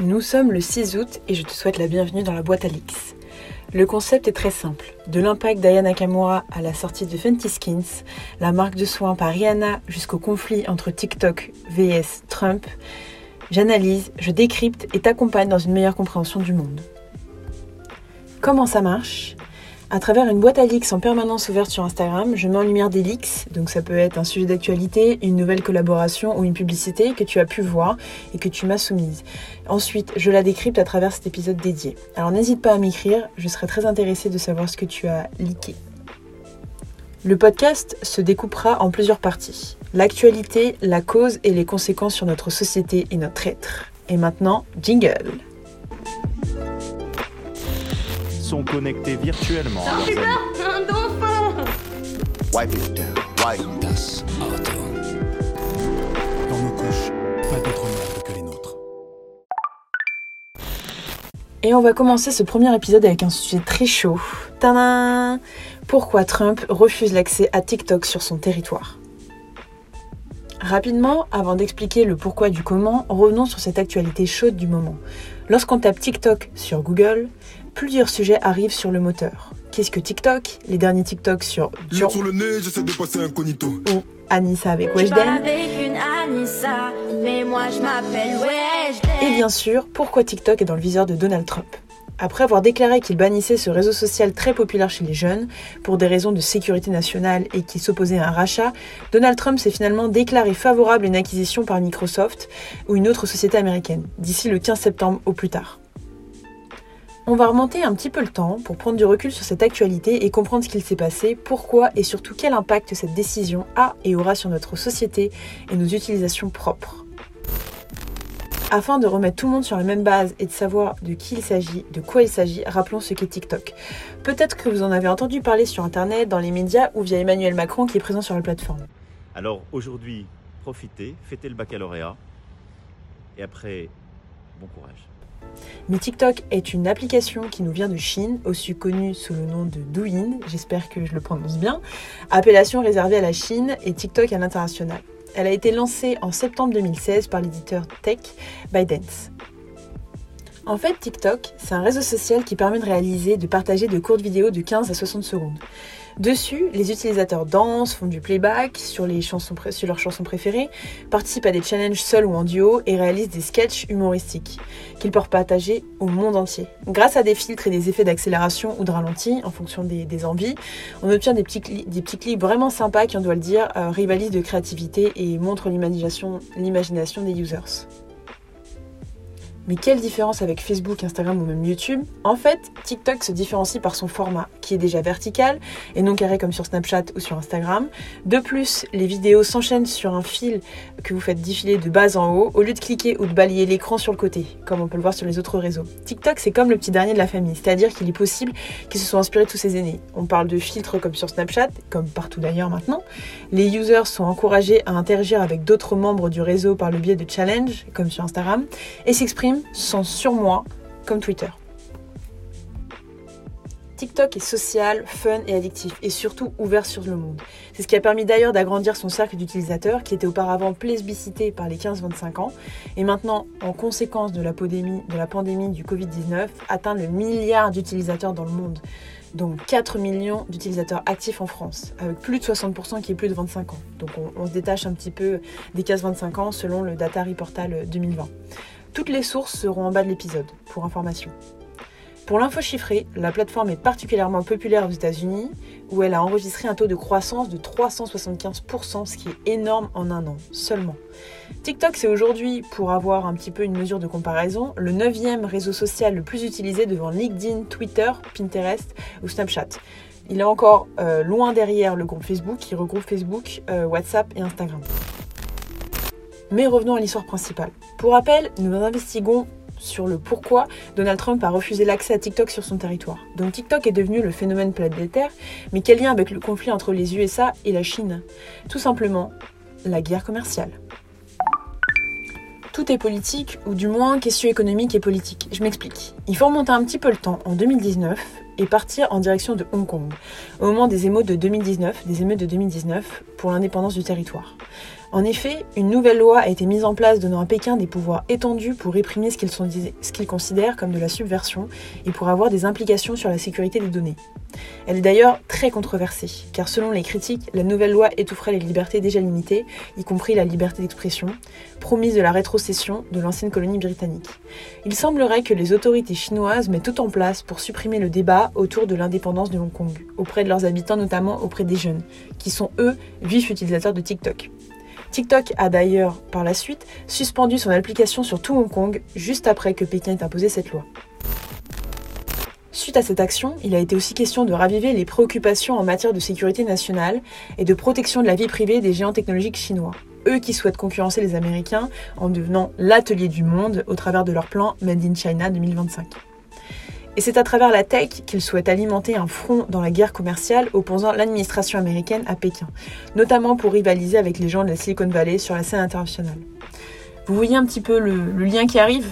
Nous sommes le 6 août et je te souhaite la bienvenue dans la boîte Alix. Le concept est très simple. De l'impact d'Ayana Nakamura à la sortie de Fenty Skins, la marque de soins par Rihanna jusqu'au conflit entre TikTok vs Trump, j'analyse, je décrypte et t'accompagne dans une meilleure compréhension du monde. Comment ça marche? À travers une boîte à leaks en permanence ouverte sur Instagram, je mets en lumière des leaks, donc ça peut être un sujet d'actualité, une nouvelle collaboration ou une publicité que tu as pu voir et que tu m'as soumise. Ensuite, je la décrypte à travers cet épisode dédié. Alors n'hésite pas à m'écrire, je serai très intéressée de savoir ce que tu as leaké. Le podcast se découpera en plusieurs parties. L'actualité, la cause et les conséquences sur notre société et notre être. Et maintenant, jingle sont connectés virtuellement. Un dauphin Wipe it down. Wipe Das Auto. Dans nos couches, pas d'autre merde que les nôtres. Et on va commencer ce premier épisode avec un sujet très chaud. Tadam Pourquoi Trump refuse l'accès à TikTok sur son territoire? Rapidement, avant d'expliquer le pourquoi du comment, revenons sur cette actualité chaude du moment. Lorsqu'on tape TikTok sur Google, plusieurs sujets arrivent sur le moteur. Qu'est-ce que TikTok? Les derniers TikTok sur Sur, sur le nez, j'essaie de passer incognito. ou Anissa avec Weshden. Et bien sûr, pourquoi TikTok est dans le viseur de Donald Trump? Après avoir déclaré qu'il bannissait ce réseau social très populaire chez les jeunes pour des raisons de sécurité nationale et qui s'opposait à un rachat, Donald Trump s'est finalement déclaré favorable à une acquisition par Microsoft ou une autre société américaine, d'ici le 15 septembre au plus tard. On va remonter un petit peu le temps pour prendre du recul sur cette actualité et comprendre ce qu'il s'est passé, pourquoi et surtout quel impact cette décision a et aura sur notre société et nos utilisations propres. Afin de remettre tout le monde sur la même base et de savoir de qui il s'agit, de quoi il s'agit, rappelons ce qu'est TikTok. Peut-être que vous en avez entendu parler sur Internet, dans les médias ou via Emmanuel Macron qui est présent sur la plateforme. Alors aujourd'hui, profitez, fêtez le baccalauréat. Et après, bon courage. Mais TikTok est une application qui nous vient de Chine, aussi connue sous le nom de Douyin, j'espère que je le prononce bien, appellation réservée à la Chine et TikTok à l'international. Elle a été lancée en septembre 2016 par l'éditeur tech ByteDance. En fait, TikTok, c'est un réseau social qui permet de réaliser, de partager de courtes vidéos de 15 à 60 secondes. Dessus, les utilisateurs dansent, font du playback sur, les chansons sur leurs chansons préférées, participent à des challenges seuls ou en duo et réalisent des sketchs humoristiques qu'ils peuvent partager au monde entier. Grâce à des filtres et des effets d'accélération ou de ralenti en fonction des, envies, on obtient des petits, des petits clips vraiment sympas qui, on doit le dire, euh, rivalisent de créativité et montrent l'imagination des users. Mais quelle différence avec Facebook, Instagram ou même YouTube? En fait, TikTok se différencie par son format, qui est déjà vertical et non carré comme sur Snapchat ou sur Instagram. De plus, les vidéos s'enchaînent sur un fil que vous faites défiler de bas en haut, au lieu de cliquer ou de balayer l'écran sur le côté, comme on peut le voir sur les autres réseaux. TikTok, c'est comme le petit dernier de la famille, c'est-à-dire qu'il est possible qu'ils se soient inspirés de tous ses aînés. On parle de filtres comme sur Snapchat, comme partout d'ailleurs maintenant. Les users sont encouragés à interagir avec d'autres membres du réseau par le biais de challenges, comme sur Instagram, et s'expriment sans surmoi, comme Twitter. TikTok est social, fun et addictif, et surtout ouvert sur le monde. C'est ce qui a permis d'ailleurs d'agrandir son cercle d'utilisateurs, qui était auparavant plébiscité par les 15-25 ans, et maintenant, en conséquence de la pandémie, de la pandémie du Covid-19, atteint le milliard d'utilisateurs dans le monde. Donc 4 millions d'utilisateurs actifs en France, avec plus de 60% qui est plus de 25 ans. Donc on, on se détache un petit peu des 15-25 ans selon le Data Reportal 2020. Toutes les sources seront en bas de l'épisode, pour information. Pour l'info chiffrée, la plateforme est particulièrement populaire aux États-Unis, où elle a enregistré un taux de croissance de 375%, ce qui est énorme en un an seulement. TikTok, c'est aujourd'hui, pour avoir un petit peu une mesure de comparaison, le neuvième réseau social le plus utilisé devant LinkedIn, Twitter, Pinterest ou Snapchat. Il est encore euh, loin derrière le groupe Facebook qui regroupe Facebook, euh, WhatsApp et Instagram. Mais revenons à l'histoire principale. Pour rappel, nous investiguons sur le pourquoi Donald Trump a refusé l'accès à TikTok sur son territoire. Donc TikTok est devenu le phénomène planétaire, mais quel lien avec le conflit entre les USA et la Chine? Tout simplement, la guerre commerciale. Tout est politique, ou du moins question économique et politique. Je m'explique. Il faut remonter un petit peu le temps, en 2019, et partir en direction de Hong Kong, au moment des émeutes de 2019, des émeutes de 2019 pour l'indépendance du territoire. En effet, une nouvelle loi a été mise en place donnant à Pékin des pouvoirs étendus pour réprimer ce qu'ils considèrent comme de la subversion et pour avoir des implications sur la sécurité des données. Elle est d'ailleurs très controversée, car selon les critiques, la nouvelle loi étoufferait les libertés déjà limitées, y compris la liberté d'expression, promise de la rétrocession de l'ancienne colonie britannique. Il semblerait que les autorités chinoises mettent tout en place pour supprimer le débat autour de l'indépendance de Hong Kong, auprès de leurs habitants, notamment auprès des jeunes, qui sont eux vifs utilisateurs de TikTok. TikTok a d'ailleurs, par la suite, suspendu son application sur tout Hong Kong, juste après que Pékin ait imposé cette loi. Suite à cette action, il a été aussi question de raviver les préoccupations en matière de sécurité nationale et de protection de la vie privée des géants technologiques chinois. Eux qui souhaitent concurrencer les Américains en devenant l'atelier du monde au travers de leur plan Made in China 2025. Et c'est à travers la tech qu'ils souhaitent alimenter un front dans la guerre commerciale opposant l'administration américaine à Pékin, notamment pour rivaliser avec les gens de la Silicon Valley sur la scène internationale. Vous voyez un petit peu le, lien qui arrive?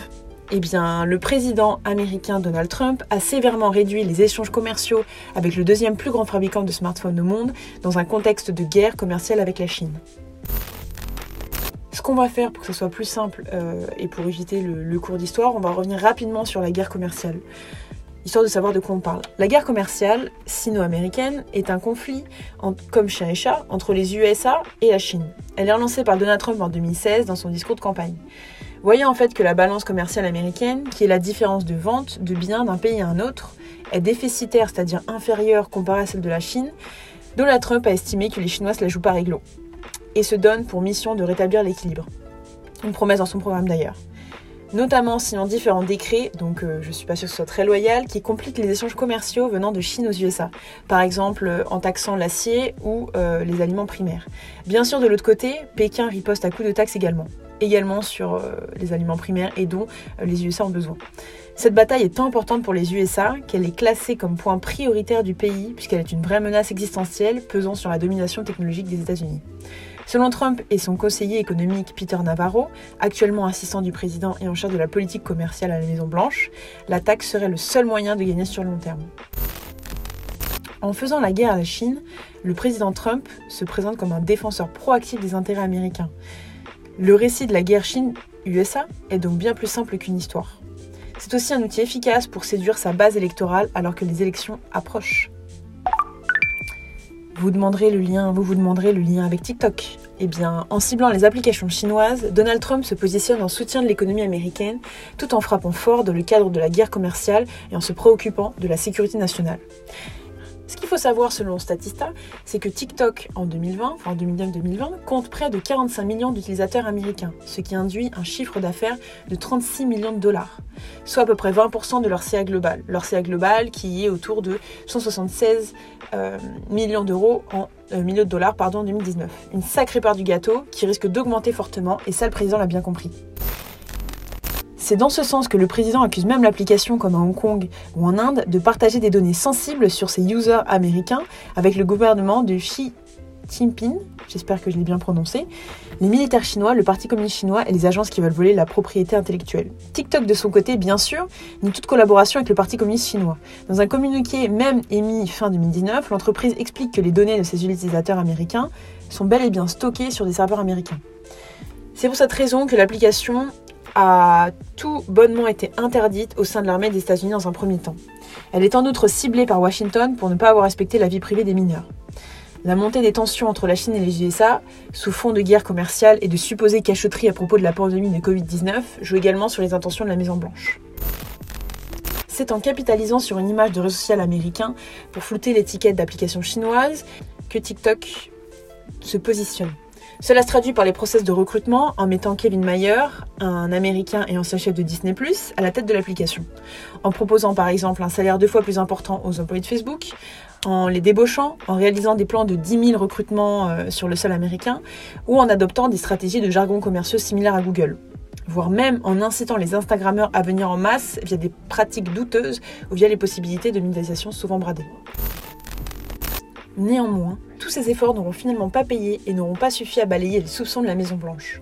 Eh bien, le président américain Donald Trump a sévèrement réduit les échanges commerciaux avec le deuxième plus grand fabricant de smartphones au monde dans un contexte de guerre commerciale avec la Chine. Ce qu'on va faire pour que ce soit plus simple euh, et pour éviter le cours d'histoire, on va revenir rapidement sur la guerre commerciale, histoire de savoir de quoi on parle. La guerre commerciale sino-américaine est un conflit, comme chien et chat, entre les USA et la Chine. Elle est relancée par Donald Trump en 2016 dans son discours de campagne. Voyant en fait que la balance commerciale américaine, qui est la différence de vente de biens d'un pays à un autre, est déficitaire, c'est-à-dire inférieure comparée à celle de la Chine, Donald Trump a estimé que les Chinois se la jouent pas réglo et se donne pour mission de rétablir l'équilibre. Une promesse dans son programme d'ailleurs. Notamment signant différents décrets, donc euh, je suis pas sûre que ce soit très loyal, qui compliquent les échanges commerciaux venant de Chine aux USA. Par exemple euh, en taxant l'acier ou euh, les aliments primaires. Bien sûr, de l'autre côté, Pékin riposte à coups de taxes également. Également sur euh, les aliments primaires et dont les USA ont besoin. Cette bataille est tant importante pour les USA qu'elle est classée comme point prioritaire du pays puisqu'elle est une vraie menace existentielle pesant sur la domination technologique des États-Unis. Selon Trump et son conseiller économique Peter Navarro, actuellement assistant du président et en charge de la politique commerciale à la Maison-Blanche, la taxe serait le seul moyen de gagner sur le long terme. En faisant la guerre à la Chine, le président Trump se présente comme un défenseur proactif des intérêts américains. Le récit de la guerre Chine-USA est donc bien plus simple qu'une histoire. C'est aussi un outil efficace pour séduire sa base électorale alors que les élections approchent. Vous demanderez le lien, vous vous demanderez le lien avec TikTok. Eh bien, en ciblant les applications chinoises, Donald Trump se positionne en soutien de l'économie américaine, tout en frappant fort dans le cadre de la guerre commerciale et en se préoccupant de la sécurité nationale. Ce qu'il faut savoir selon Statista, c'est que TikTok en 2020, enfin en 2009-2020, compte près de 45 millions d'utilisateurs américains, ce qui induit un chiffre d'affaires de 36 millions de dollars, soit à peu près 20% de leur CA global. Leur CA global qui est autour de 176 euh, millions d'euros en euh, millions de dollars pardon, en 2019. Une sacrée part du gâteau qui risque d'augmenter fortement et ça le président l'a bien compris. C'est dans ce sens que le président accuse même l'application, comme à Hong Kong ou en Inde, de partager des données sensibles sur ses users américains avec le gouvernement de Xi Jinping, j'espère que je l'ai bien prononcé, les militaires chinois, le Parti communiste chinois et les agences qui veulent voler la propriété intellectuelle. TikTok, de son côté, bien sûr, nie toute collaboration avec le Parti communiste chinois. Dans un communiqué même émis fin 2019, l'entreprise explique que les données de ses utilisateurs américains sont bel et bien stockées sur des serveurs américains. C'est pour cette raison que l'application a tout bonnement été interdite au sein de l'armée des États-Unis dans un premier temps. Elle est en outre ciblée par Washington pour ne pas avoir respecté la vie privée des mineurs. La montée des tensions entre la Chine et les USA, sous fond de guerre commerciale et de supposées cachotteries à propos de la pandémie de Covid-19, joue également sur les intentions de la Maison-Blanche. C'est en capitalisant sur une image de réseau social américain pour flouter l'étiquette d'application chinoise que TikTok se positionne. Cela se traduit par les process de recrutement en mettant Kevin Mayer, un Américain et ancien chef de Disney ⁇ à la tête de l'application. En proposant par exemple un salaire deux fois plus important aux employés de Facebook, en les débauchant, en réalisant des plans de 10 000 recrutements euh, sur le sol américain, ou en adoptant des stratégies de jargon commerciaux similaires à Google. Voire même en incitant les Instagrammeurs à venir en masse via des pratiques douteuses ou via les possibilités de monétisation souvent bradées. Néanmoins, tous ces efforts n'auront finalement pas payé et n'auront pas suffi à balayer les soupçons de la Maison Blanche.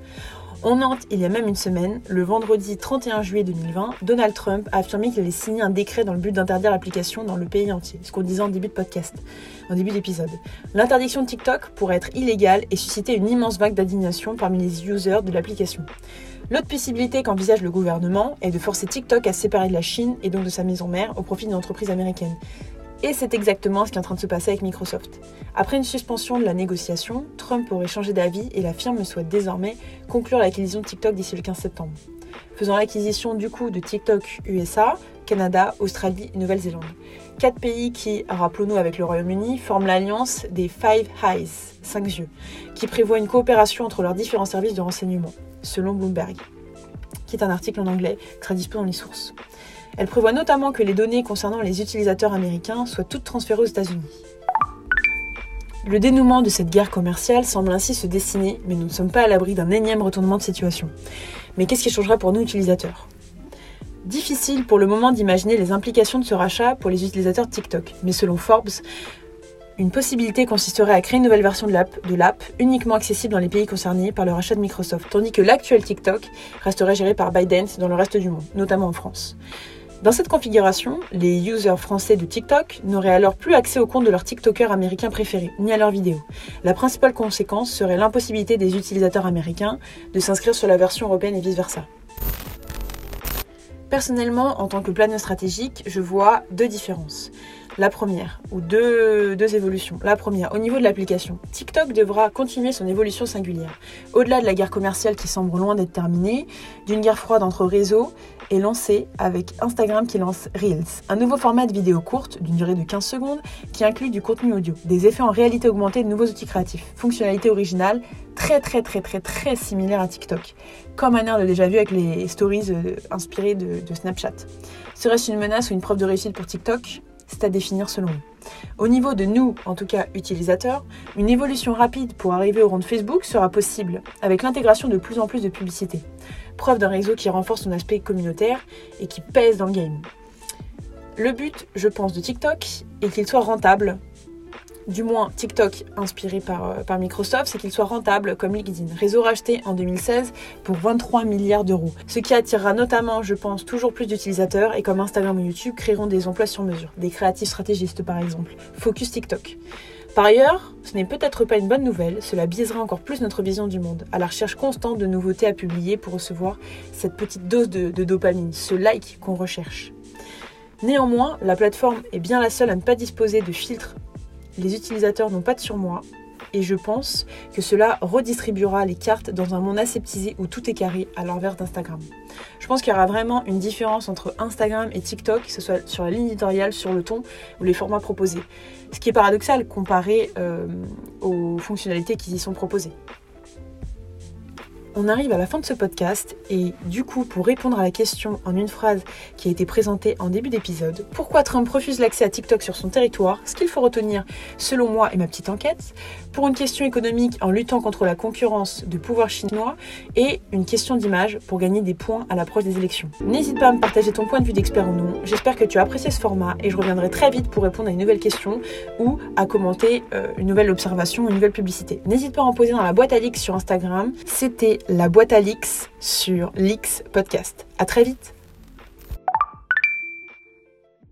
On entre il y a même une semaine, le vendredi 31 juillet 2020, Donald Trump a affirmé qu'il allait signer un décret dans le but d'interdire l'application dans le pays entier, ce qu'on disait en début de podcast, en début d'épisode. L'interdiction de TikTok pourrait être illégale et susciter une immense vague d'indignation parmi les users de l'application. L'autre possibilité qu'envisage le gouvernement est de forcer TikTok à se séparer de la Chine et donc de sa maison mère au profit d'une entreprise américaine. Et c'est exactement ce qui est en train de se passer avec Microsoft. Après une suspension de la négociation, Trump aurait changé d'avis et la firme souhaite désormais conclure l'acquisition de TikTok d'ici le 15 septembre. Faisant l'acquisition du coup de TikTok USA, Canada, Australie et Nouvelle-Zélande. Quatre pays qui, rappelons-nous avec le Royaume-Uni, forment l'alliance des Five Eyes, 5 yeux, qui prévoit une coopération entre leurs différents services de renseignement, selon Bloomberg, qui est un article en anglais très disponible dans les sources. Elle prévoit notamment que les données concernant les utilisateurs américains soient toutes transférées aux États-Unis. Le dénouement de cette guerre commerciale semble ainsi se dessiner, mais nous ne sommes pas à l'abri d'un énième retournement de situation. Mais qu'est-ce qui changera pour nous utilisateurs? Difficile pour le moment d'imaginer les implications de ce rachat pour les utilisateurs de TikTok, mais selon Forbes, une possibilité consisterait à créer une nouvelle version de l'app, uniquement accessible dans les pays concernés par le rachat de Microsoft, tandis que l'actuel TikTok resterait géré par ByteDance dans le reste du monde, notamment en France. Dans cette configuration, les users français de TikTok n'auraient alors plus accès au compte de leur TikToker américain préféré, ni à leurs vidéos. La principale conséquence serait l'impossibilité des utilisateurs américains de s'inscrire sur la version européenne et vice-versa. Personnellement, en tant que planeur stratégique, je vois deux différences. La première, ou deux, évolutions. La première, au niveau de l'application, TikTok devra continuer son évolution singulière. Au-delà de la guerre commerciale qui semble loin d'être terminée, d'une guerre froide entre réseaux, est lancée avec Instagram qui lance Reels, un nouveau format de vidéo courte d'une durée de 15 secondes qui inclut du contenu audio, des effets en réalité augmentée de nouveaux outils créatifs, fonctionnalités originales très très très très très similaires à TikTok, comme un air de déjà vu avec les stories euh, inspirées de Snapchat. Serait-ce une menace ou une preuve de réussite pour TikTok? C'est à définir selon nous. Au niveau de nous, en tout cas utilisateurs, une évolution rapide pour arriver au rang de Facebook sera possible avec l'intégration de plus en plus de publicités. Preuve d'un réseau qui renforce son aspect communautaire et qui pèse dans le game. Le but, je pense, de TikTok est qu'il soit rentable du moins TikTok inspiré par, euh, par Microsoft, c'est qu'il soit rentable comme LinkedIn. Réseau racheté en 2016 pour 23 milliards d'euros. Ce qui attirera notamment, je pense, toujours plus d'utilisateurs et comme Instagram ou YouTube créeront des emplois sur mesure. Des créatifs stratégistes par exemple. Focus TikTok. Par ailleurs, ce n'est peut-être pas une bonne nouvelle, cela biaisera encore plus notre vision du monde, à la recherche constante de nouveautés à publier pour recevoir cette petite dose de dopamine, ce like qu'on recherche. Néanmoins, la plateforme est bien la seule à ne pas disposer de filtres les utilisateurs n'ont pas de surmoi et je pense que cela redistribuera les cartes dans un monde aseptisé où tout est carré à l'envers d'Instagram. Je pense qu'il y aura vraiment une différence entre Instagram et TikTok, que ce soit sur la ligne éditoriale, sur le ton ou les formats proposés. Ce qui est paradoxal comparé euh, aux fonctionnalités qui y sont proposées. On arrive à la fin de ce podcast et du coup, pour répondre à la question en une phrase qui a été présentée en début d'épisode, pourquoi Trump refuse l'accès à TikTok sur son territoire Ce qu'il faut retenir, selon moi et ma petite enquête, pour une question économique en luttant contre la concurrence de pouvoir chinois et une question d'image pour gagner des points à l'approche des élections. N'hésite pas à me partager ton point de vue d'expert ou non. J'espère que tu as apprécié ce format et je reviendrai très vite pour répondre à une nouvelle question ou à commenter euh, une nouvelle observation ou une nouvelle publicité. N'hésite pas à en poser dans la boîte à leaks sur Instagram. C'était la boîte à leaks sur Leaks Podcast. À très vite